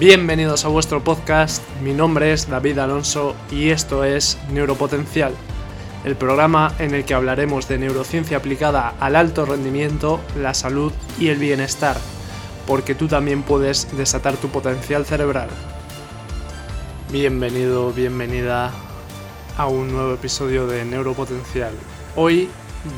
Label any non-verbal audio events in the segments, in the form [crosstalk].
Bienvenidos a vuestro podcast, mi nombre es David Alonso y esto es Neuropotencial, el programa en el que hablaremos de neurociencia aplicada al alto rendimiento, la salud y el bienestar, porque tú también puedes desatar tu potencial cerebral. Bienvenido, bienvenida a un nuevo episodio de Neuropotencial. Hoy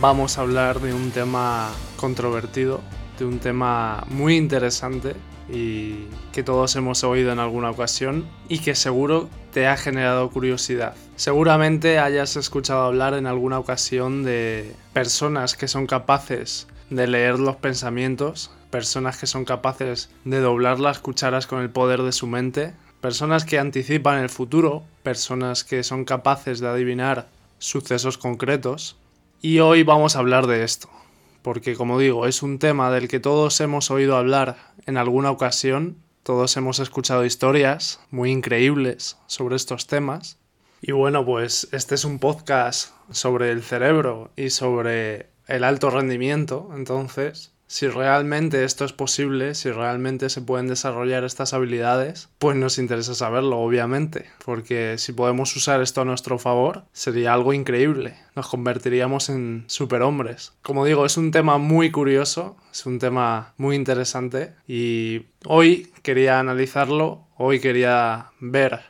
vamos a hablar de un tema controvertido, de un tema muy interesante y que todos hemos oído en alguna ocasión y que seguro te ha generado curiosidad. Seguramente hayas escuchado hablar en alguna ocasión de personas que son capaces de leer los pensamientos, personas que son capaces de doblar las cucharas con el poder de su mente, personas que anticipan el futuro, personas que son capaces de adivinar sucesos concretos. Y hoy vamos a hablar de esto, porque como digo, es un tema del que todos hemos oído hablar en alguna ocasión, todos hemos escuchado historias muy increíbles sobre estos temas. Y bueno, pues este es un podcast sobre el cerebro y sobre el alto rendimiento, entonces si realmente esto es posible, si realmente se pueden desarrollar estas habilidades, pues nos interesa saberlo, obviamente, porque si podemos usar esto a nuestro favor, sería algo increíble, nos convertiríamos en superhombres. Como digo, es un tema muy curioso, es un tema muy interesante y hoy quería analizarlo, hoy quería ver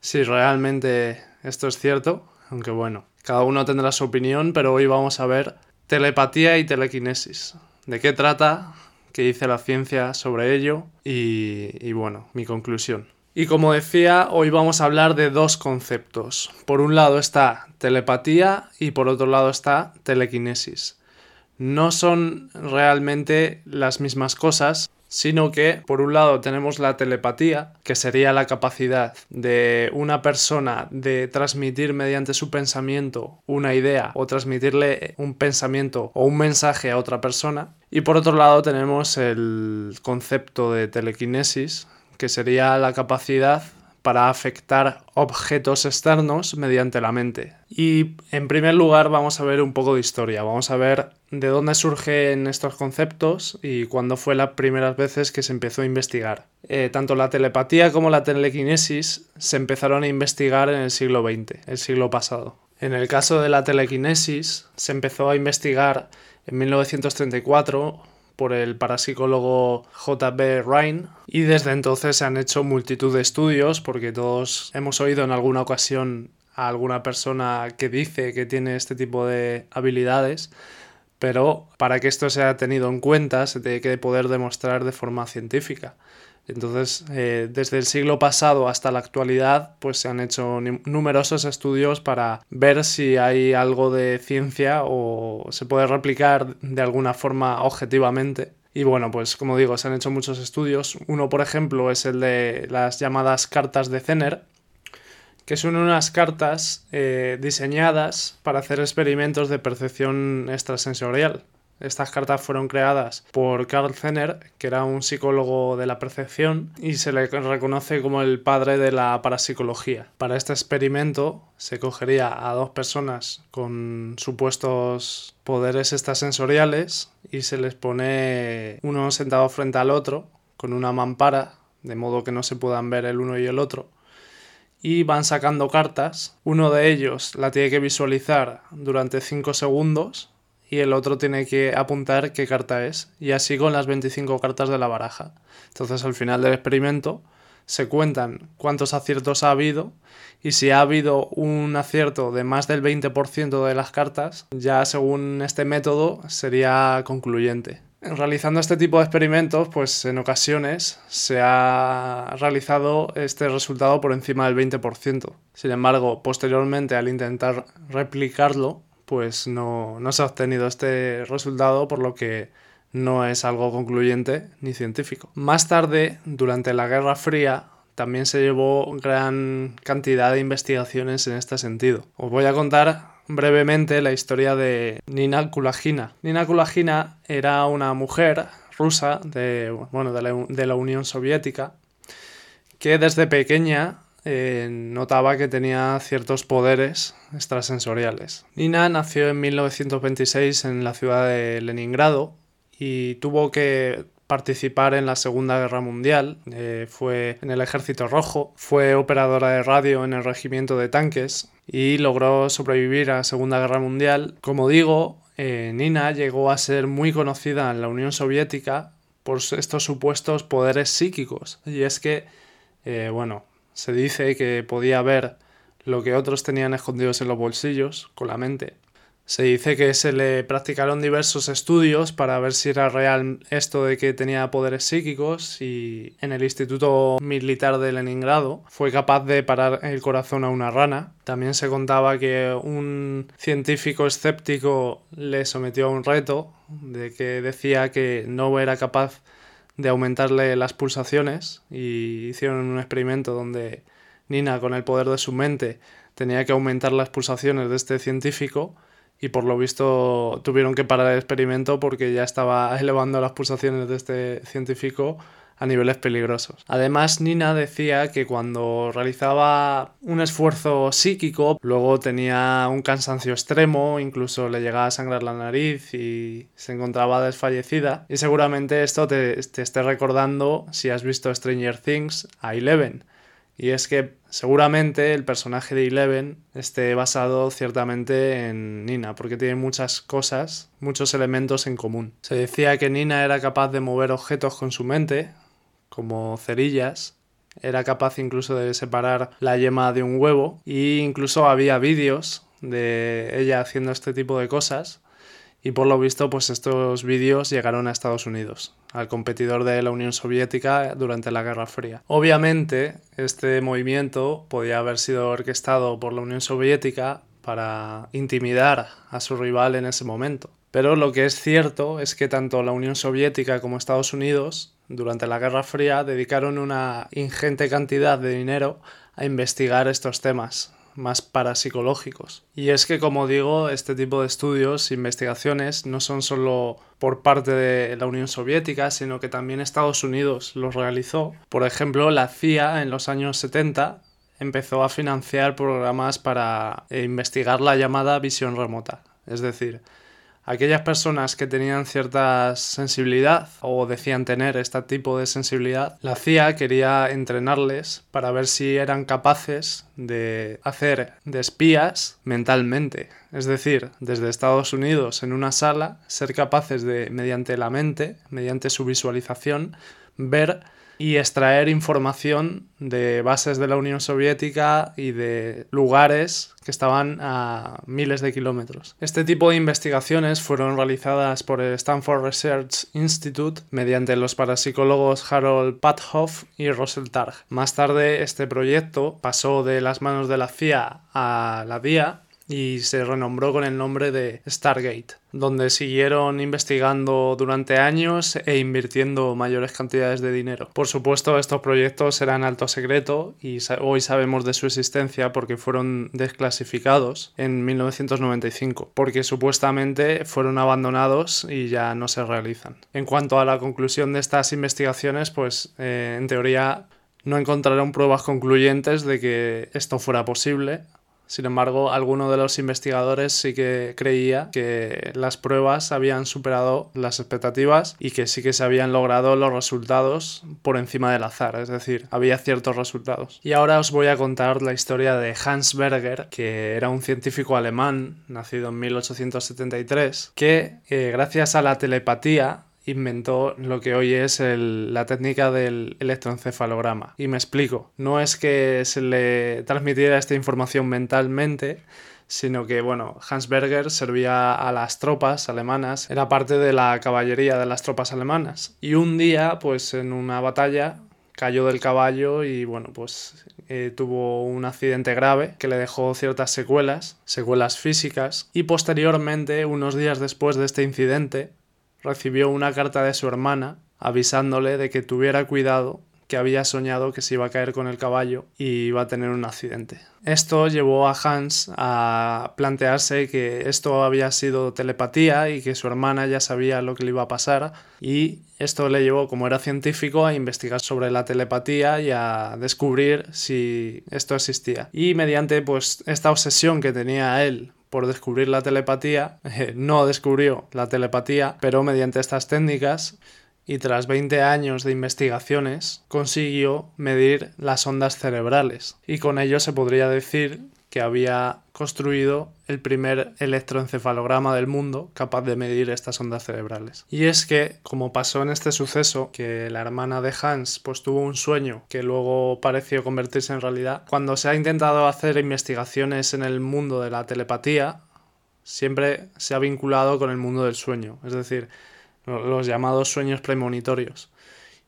si realmente esto es cierto, aunque bueno, cada uno tendrá su opinión, pero hoy vamos a ver telepatía y telequinesis de qué trata, qué dice la ciencia sobre ello y, bueno, mi conclusión. Y como decía, hoy vamos a hablar de dos conceptos. Por un lado está telepatía y por otro lado está telequinesis. No son realmente las mismas cosas, sino que por un lado tenemos la telepatía, que sería la capacidad de una persona de transmitir mediante su pensamiento una idea o transmitirle un pensamiento o un mensaje a otra persona. Y por otro lado tenemos el concepto de telequinesis, que sería la capacidad para afectar objetos externos mediante la mente. Y en primer lugar vamos a ver un poco de historia, vamos a ver de dónde surgen estos conceptos y cuándo fue las primeras veces que se empezó a investigar. Eh, tanto la telepatía como la telequinesis se empezaron a investigar en el siglo XX, el siglo pasado. En el caso de la telequinesis se empezó a investigar en 1934 por el parapsicólogo J.B. Ryan y desde entonces se han hecho multitud de estudios porque todos hemos oído en alguna ocasión a alguna persona que dice que tiene este tipo de habilidades, pero para que esto sea tenido en cuenta se tiene que poder demostrar de forma científica. Entonces, eh, desde el siglo pasado hasta la actualidad, pues se han hecho numerosos estudios para ver si hay algo de ciencia o se puede replicar de alguna forma objetivamente. Y bueno, pues como digo, se han hecho muchos estudios. Uno, por ejemplo, es el de las llamadas cartas de Zener, que son unas cartas eh, diseñadas para hacer experimentos de percepción extrasensorial. Estas cartas fueron creadas por Carl Zener, que era un psicólogo de la percepción y se le reconoce como el padre de la parapsicología. Para este experimento se cogería a dos personas con supuestos poderes extrasensoriales y se les pone uno sentado frente al otro con una mampara, de modo que no se puedan ver el uno y el otro y van sacando cartas. Uno de ellos la tiene que visualizar durante 5 segundos y el otro tiene que apuntar qué carta es. Y así con las 25 cartas de la baraja. Entonces al final del experimento se cuentan cuántos aciertos ha habido y si ha habido un acierto de más del 20% de las cartas, ya según este método sería concluyente. Realizando este tipo de experimentos, pues en ocasiones se ha realizado este resultado por encima del 20%. Sin embargo, posteriormente al intentar replicarlo, pues no, se ha obtenido este resultado, por lo que no es algo concluyente ni científico. Más tarde, durante la Guerra Fría, también se llevó gran cantidad de investigaciones en este sentido. Os voy a contar brevemente la historia de Nina Kulagina. Nina Kulagina era una mujer rusa de, bueno, de la Unión Soviética que desde pequeña eh, notaba que tenía ciertos poderes extrasensoriales. Nina nació en 1926 en la ciudad de Leningrado y tuvo que participar en la Segunda Guerra Mundial, eh, fue en el Ejército Rojo, fue operadora de radio en el Regimiento de Tanques y logró sobrevivir a la Segunda Guerra Mundial. Como digo, eh, Nina llegó a ser muy conocida en la Unión Soviética por estos supuestos poderes psíquicos. Y es que, bueno, se dice que podía ver lo que otros tenían escondidos en los bolsillos con la mente. Se dice que se le practicaron diversos estudios para ver si era real esto de que tenía poderes psíquicos y en el Instituto Militar de Leningrado fue capaz de parar el corazón a una rana. También se contaba que un científico escéptico le sometió a un reto de que decía que no era capaz de aumentarle las pulsaciones y hicieron un experimento donde Nina con el poder de su mente tenía que aumentar las pulsaciones de este científico y por lo visto tuvieron que parar el experimento porque ya estaba elevando las pulsaciones de este científico a niveles peligrosos. Además, Nina decía que cuando realizaba un esfuerzo psíquico, luego tenía un cansancio extremo, incluso le llegaba a sangrar la nariz y se encontraba desfallecida. Y seguramente esto te, te esté recordando, si has visto Stranger Things, a Eleven y es que seguramente el personaje de Eleven esté basado ciertamente en Nina, porque tiene muchas cosas, muchos elementos en común. Se decía que Nina era capaz de mover objetos con su mente, como cerillas, era capaz incluso de separar la yema de un huevo, e incluso había vídeos de ella haciendo este tipo de cosas y por lo visto pues estos vídeos llegaron a Estados Unidos, al competidor de la Unión Soviética durante la Guerra Fría. Obviamente este movimiento podía haber sido orquestado por la Unión Soviética para intimidar a su rival en ese momento. Pero lo que es cierto es que tanto la Unión Soviética como Estados Unidos durante la Guerra Fría dedicaron una ingente cantidad de dinero a investigar estos temas, más parapsicológicos. Y es que, como digo, este tipo de estudios, investigaciones, no son solo por parte de la Unión Soviética, sino que también Estados Unidos los realizó. Por ejemplo, la CIA en los años 70 empezó a financiar programas para eh, investigar la llamada visión remota. Es decir, aquellas personas que tenían cierta sensibilidad o decían tener este tipo de sensibilidad, la CIA quería entrenarles para ver si eran capaces de hacer de espías mentalmente. Es decir, desde Estados Unidos en una sala, ser capaces de, mediante la mente, mediante su visualización, ver y extraer información de bases de la Unión Soviética y de lugares que estaban a miles de kilómetros. Este tipo de investigaciones fueron realizadas por el Stanford Research Institute mediante los parapsicólogos Harold Pathoff y Russell Targ. Más tarde este proyecto pasó de las manos de la CIA a la DIA y se renombró con el nombre de Stargate, donde siguieron investigando durante años e invirtiendo mayores cantidades de dinero. Por supuesto, estos proyectos eran alto secreto y hoy sabemos de su existencia porque fueron desclasificados en 1995, porque supuestamente fueron abandonados y ya no se realizan. En cuanto a la conclusión de estas investigaciones, pues eh, en teoría no encontraron pruebas concluyentes de que esto fuera posible, sin embargo, alguno de los investigadores sí que creía que las pruebas habían superado las expectativas y que sí que se habían logrado los resultados por encima del azar, es decir, había ciertos resultados. Y ahora os voy a contar la historia de Hans Berger, que era un científico alemán, nacido en 1873, que eh, gracias a la telepatía inventó lo que hoy es la técnica del electroencefalograma. Y me explico, no es que se le transmitiera esta información mentalmente, sino que, bueno, Hans Berger servía a las tropas alemanas, era parte de la caballería de las tropas alemanas. Y un día, pues en una batalla, cayó del caballo y, bueno, pues eh, tuvo un accidente grave que le dejó ciertas secuelas, secuelas físicas, y posteriormente, unos días después de este incidente, recibió una carta de su hermana avisándole de que tuviera cuidado que había soñado que se iba a caer con el caballo y iba a tener un accidente. Esto llevó a Hans a plantearse que esto había sido telepatía y que su hermana ya sabía lo que le iba a pasar y esto le llevó, como era científico, a investigar sobre la telepatía y a descubrir si esto existía. Y mediante pues esta obsesión que tenía él por descubrir la telepatía, [laughs] eh, no descubrió la telepatía, pero mediante estas técnicas y tras 20 años de investigaciones consiguió medir las ondas cerebrales y con ello se podría decir que había construido el primer electroencefalograma del mundo capaz de medir estas ondas cerebrales. Y es que, como pasó en este suceso, que la hermana de Hans pues tuvo un sueño que luego pareció convertirse en realidad, cuando se ha intentado hacer investigaciones en el mundo de la telepatía, siempre se ha vinculado con el mundo del sueño, es decir, los llamados sueños premonitorios.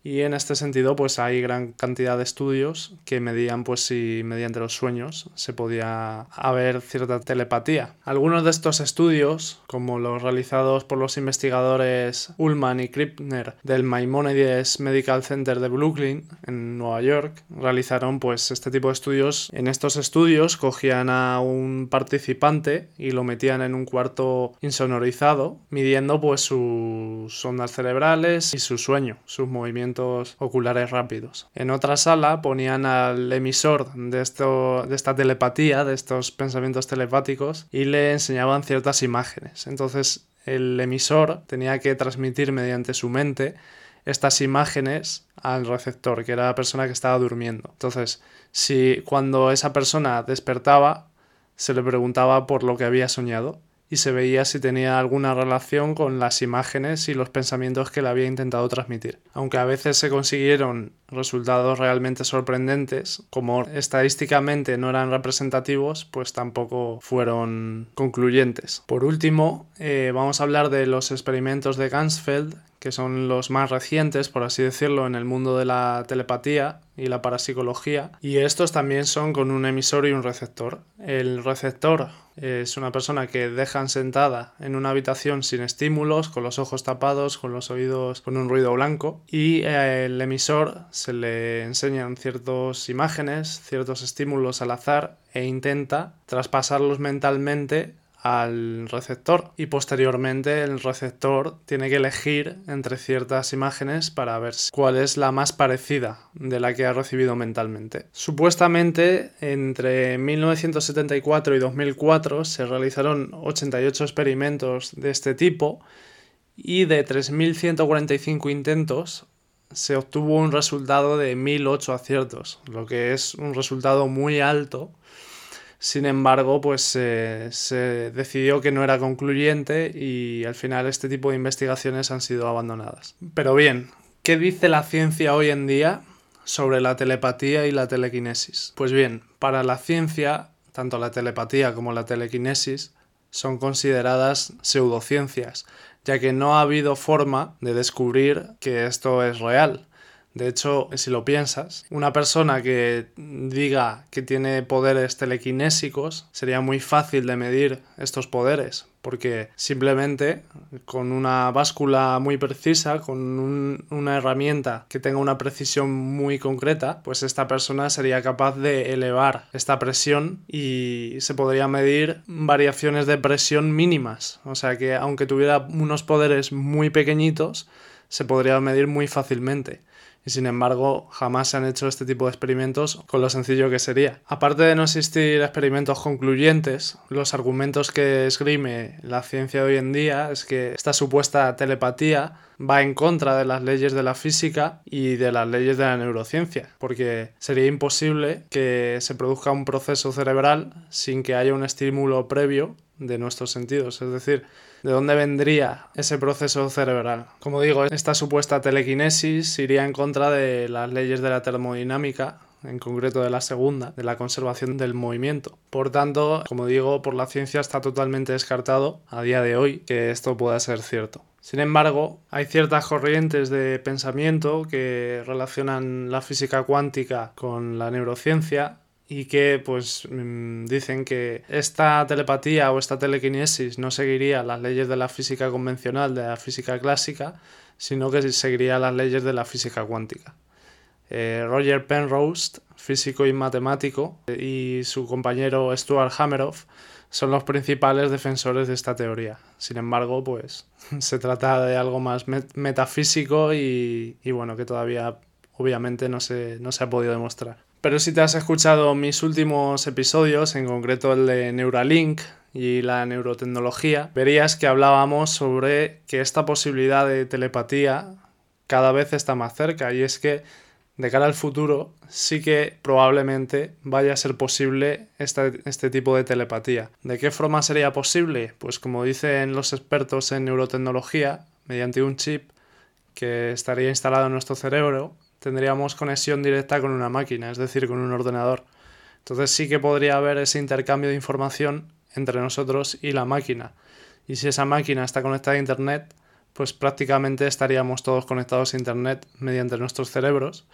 Y en este sentido, pues hay gran cantidad de estudios que medían pues si mediante los sueños se podía haber cierta telepatía. Algunos de estos estudios, como los realizados por los investigadores Ullman y Krippner del Maimonides Medical Center de Brooklyn en Nueva York, realizaron pues este tipo de estudios. En estos estudios cogían a un participante y lo metían en un cuarto insonorizado, midiendo pues sus ondas cerebrales y su sueño, sus movimientos oculares rápidos. En otra sala ponían al emisor de, esto, de esta telepatía, de estos pensamientos telepáticos, y le enseñaban ciertas imágenes. Entonces el emisor tenía que transmitir mediante su mente estas imágenes al receptor, que era la persona que estaba durmiendo. Entonces, si cuando esa persona despertaba, se le preguntaba por lo que había soñado y se veía si tenía alguna relación con las imágenes y los pensamientos que le había intentado transmitir. Aunque a veces se consiguieron resultados realmente sorprendentes, como estadísticamente no eran representativos, pues tampoco fueron concluyentes. Por último, eh, vamos a hablar de los experimentos de Gansfeld, que son los más recientes, por así decirlo, en el mundo de la telepatía y la parapsicología. Y estos también son con un emisor y un receptor. El receptor es una persona que dejan sentada en una habitación sin estímulos, con los ojos tapados, con los oídos con un ruido blanco. Y el emisor se le enseñan ciertas imágenes, ciertos estímulos al azar e intenta traspasarlos mentalmente al receptor y posteriormente el receptor tiene que elegir entre ciertas imágenes para ver cuál es la más parecida de la que ha recibido mentalmente. Supuestamente entre 1974 y 2004 se realizaron 88 experimentos de este tipo y de 3.145 intentos se obtuvo un resultado de 1.008 aciertos, lo que es un resultado muy alto sin embargo, pues se decidió que no era concluyente y al final este tipo de investigaciones han sido abandonadas. Pero bien, ¿qué dice la ciencia hoy en día sobre la telepatía y la telequinesis? Pues bien, para la ciencia, tanto la telepatía como la telequinesis son consideradas pseudociencias, ya que no ha habido forma de descubrir que esto es real. De hecho, si lo piensas, una persona que diga que tiene poderes telequinésicos sería muy fácil de medir estos poderes, porque simplemente con una báscula muy precisa, con una herramienta que tenga una precisión muy concreta, pues esta persona sería capaz de elevar esta presión y se podría medir variaciones de presión mínimas. O sea que aunque tuviera unos poderes muy pequeñitos, se podría medir muy fácilmente y sin embargo jamás se han hecho este tipo de experimentos con lo sencillo que sería. Aparte de no existir experimentos concluyentes, los argumentos que esgrime la ciencia hoy en día es que esta supuesta telepatía va en contra de las leyes de la física y de las leyes de la neurociencia, porque sería imposible que se produzca un proceso cerebral sin que haya un estímulo previo de nuestros sentidos, es decir, ¿De dónde vendría ese proceso cerebral? Como digo, esta supuesta telequinesis iría en contra de las leyes de la termodinámica, en concreto de la segunda, de la conservación del movimiento. Por tanto, como digo, por la ciencia está totalmente descartado a día de hoy que esto pueda ser cierto. Sin embargo, hay ciertas corrientes de pensamiento que relacionan la física cuántica con la neurociencia y que pues mm, dicen que esta telepatía o esta telequinesis no seguiría las leyes de la física convencional, de la física clásica, sino que seguiría las leyes de la física cuántica. Eh, Roger Penrose, físico y matemático, y su compañero Stuart Hameroff son los principales defensores de esta teoría. Sin embargo, pues [laughs] se trata de algo más metafísico y, y, bueno, que todavía obviamente no se, no se ha podido demostrar. Pero si te has escuchado mis últimos episodios, en concreto el de Neuralink y la neurotecnología, verías que hablábamos sobre que esta posibilidad de telepatía cada vez está más cerca y es que de cara al futuro sí que probablemente vaya a ser posible este tipo de telepatía. ¿De qué forma sería posible? Pues como dicen los expertos en neurotecnología, mediante un chip que estaría instalado en nuestro cerebro, tendríamos conexión directa con una máquina, es decir, con un ordenador. Entonces sí que podría haber ese intercambio de información entre nosotros y la máquina. Y si esa máquina está conectada a Internet, pues prácticamente estaríamos todos conectados a Internet mediante nuestros cerebros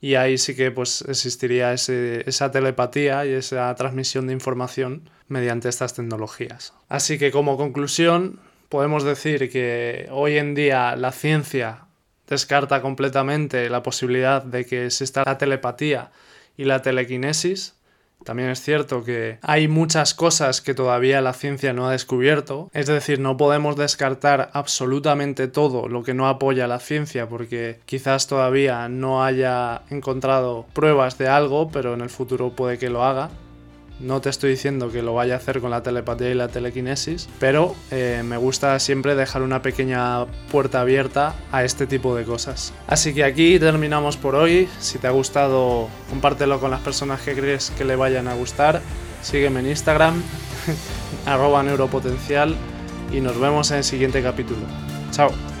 y ahí sí que pues existiría esa telepatía y esa transmisión de información mediante estas tecnologías. Así que como conclusión podemos decir que hoy en día la ciencia descarta completamente la posibilidad de que exista la telepatía y la telequinesis también es cierto que hay muchas cosas que todavía la ciencia no ha descubierto, es decir, no podemos descartar absolutamente todo lo que no apoya la ciencia porque quizás todavía no haya encontrado pruebas de algo, pero en el futuro puede que lo haga. No te estoy diciendo que lo vaya a hacer con la telepatía y la telequinesis, pero eh, me gusta siempre dejar una pequeña puerta abierta a este tipo de cosas. Así que aquí terminamos por hoy. Si te ha gustado, compártelo con las personas que crees que le vayan a gustar. Sígueme en Instagram, [laughs] arroba neuropotencial, y nos vemos en el siguiente capítulo. Chao.